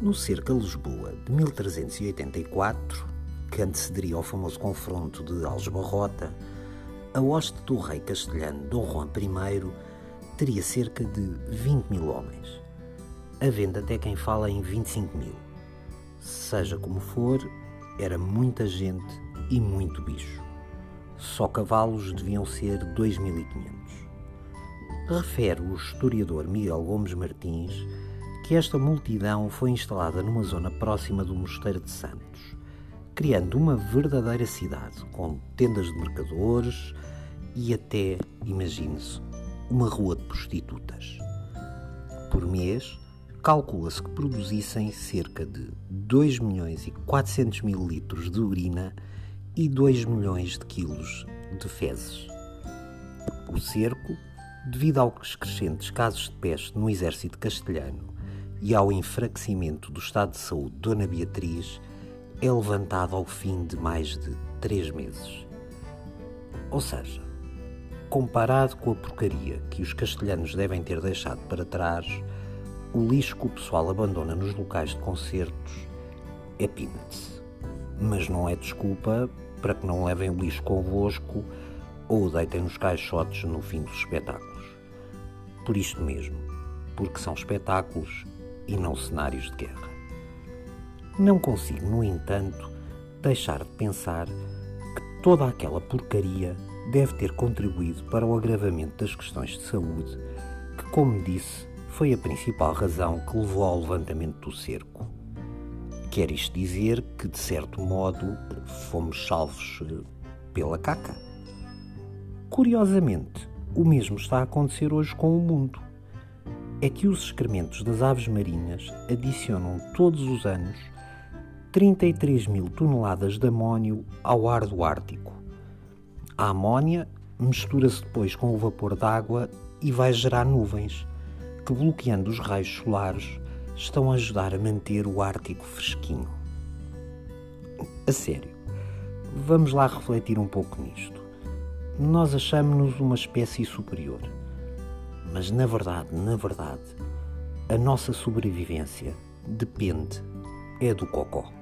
No cerco a Lisboa de 1384, que antecederia ao famoso confronto de Algebarrota, a hoste do rei castelhano Dom Juan I teria cerca de 20 mil homens, havendo até quem fala em 25 mil. Seja como for, era muita gente e muito bicho. Só cavalos deviam ser 2.500. Refere o historiador Miguel Gomes Martins que esta multidão foi instalada numa zona próxima do Mosteiro de Santos, criando uma verdadeira cidade com tendas de mercadores e até, imagine-se, uma rua de prostitutas. Por mês, calcula-se que produzissem cerca de 2 milhões e 400 mil litros de urina e 2 milhões de quilos de fezes. O cerco, devido aos crescentes casos de peste no exército castelhano e ao enfraquecimento do estado de saúde de Dona Beatriz, é levantado ao fim de mais de três meses. Ou seja, comparado com a porcaria que os castelhanos devem ter deixado para trás, o lixo que o pessoal abandona nos locais de concertos é peanuts. Mas não é desculpa para que não levem o lixo convosco ou o deitem nos caixotes no fim dos espetáculos. Por isto mesmo, porque são espetáculos e não cenários de guerra. Não consigo, no entanto, deixar de pensar que toda aquela porcaria deve ter contribuído para o agravamento das questões de saúde, que, como disse, foi a principal razão que levou ao levantamento do cerco. Quer isto dizer que, de certo modo, fomos salvos eh, pela caca? Curiosamente, o mesmo está a acontecer hoje com o mundo. É que os excrementos das aves marinhas adicionam todos os anos 33 mil toneladas de amónio ao ar do Ártico. A amónia mistura-se depois com o vapor d'água e vai gerar nuvens, que bloqueando os raios solares estão a ajudar a manter o Ártico fresquinho. A sério, vamos lá refletir um pouco nisto. Nós achamos-nos uma espécie superior, mas na verdade, na verdade, a nossa sobrevivência depende é do cocó.